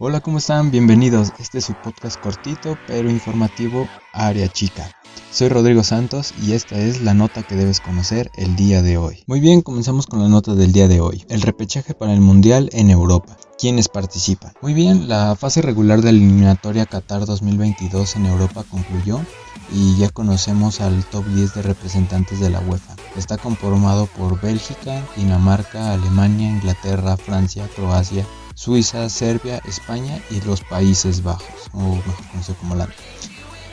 Hola, ¿cómo están? Bienvenidos. Este es su podcast cortito pero informativo Área Chica. Soy Rodrigo Santos y esta es la nota que debes conocer el día de hoy. Muy bien, comenzamos con la nota del día de hoy. El repechaje para el Mundial en Europa. ¿Quiénes participan? Muy bien, la fase regular de la eliminatoria Qatar 2022 en Europa concluyó y ya conocemos al top 10 de representantes de la UEFA. Está conformado por Bélgica, Dinamarca, Alemania, Inglaterra, Francia, Croacia, Suiza, Serbia, España y los Países Bajos, o mejor conocido como Holanda,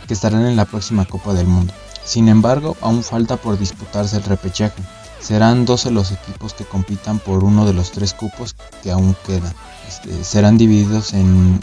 que estarán en la próxima Copa del Mundo. Sin embargo, aún falta por disputarse el repechaje. Serán 12 los equipos que compitan por uno de los tres cupos que aún quedan. Este, serán divididos en,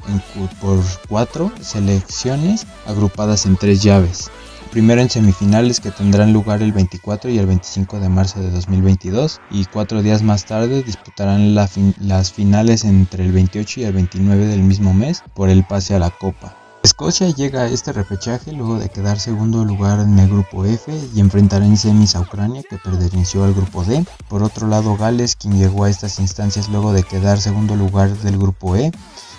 por cuatro selecciones agrupadas en tres llaves primero en semifinales que tendrán lugar el 24 y el 25 de marzo de 2022 y cuatro días más tarde disputarán las finales entre el 28 y el 29 del mismo mes por el pase a la Copa. Escocia llega a este repechaje luego de quedar segundo lugar en el grupo F y enfrentará en semis a Ucrania que perteneció al grupo D. Por otro lado Gales quien llegó a estas instancias luego de quedar segundo lugar del grupo E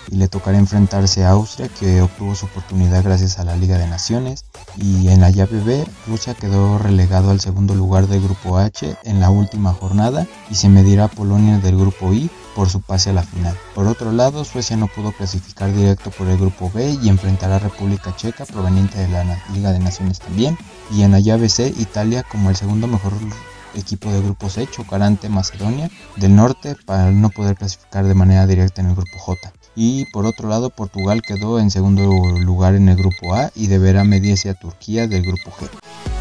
y le tocará enfrentarse a Austria que obtuvo su oportunidad gracias a la Liga de Naciones y en la llave B Rusia quedó relegado al segundo lugar del grupo H en la última jornada y se medirá a Polonia del grupo I por su pase a la final. Por otro lado, Suecia no pudo clasificar directo por el grupo B y enfrentará a República Checa proveniente de la Liga de Naciones también. Y en la llave C, Italia como el segundo mejor equipo de grupo C chocará ante Macedonia del Norte para no poder clasificar de manera directa en el grupo J. Y por otro lado, Portugal quedó en segundo lugar en el grupo A y deberá medirse a Turquía del grupo G.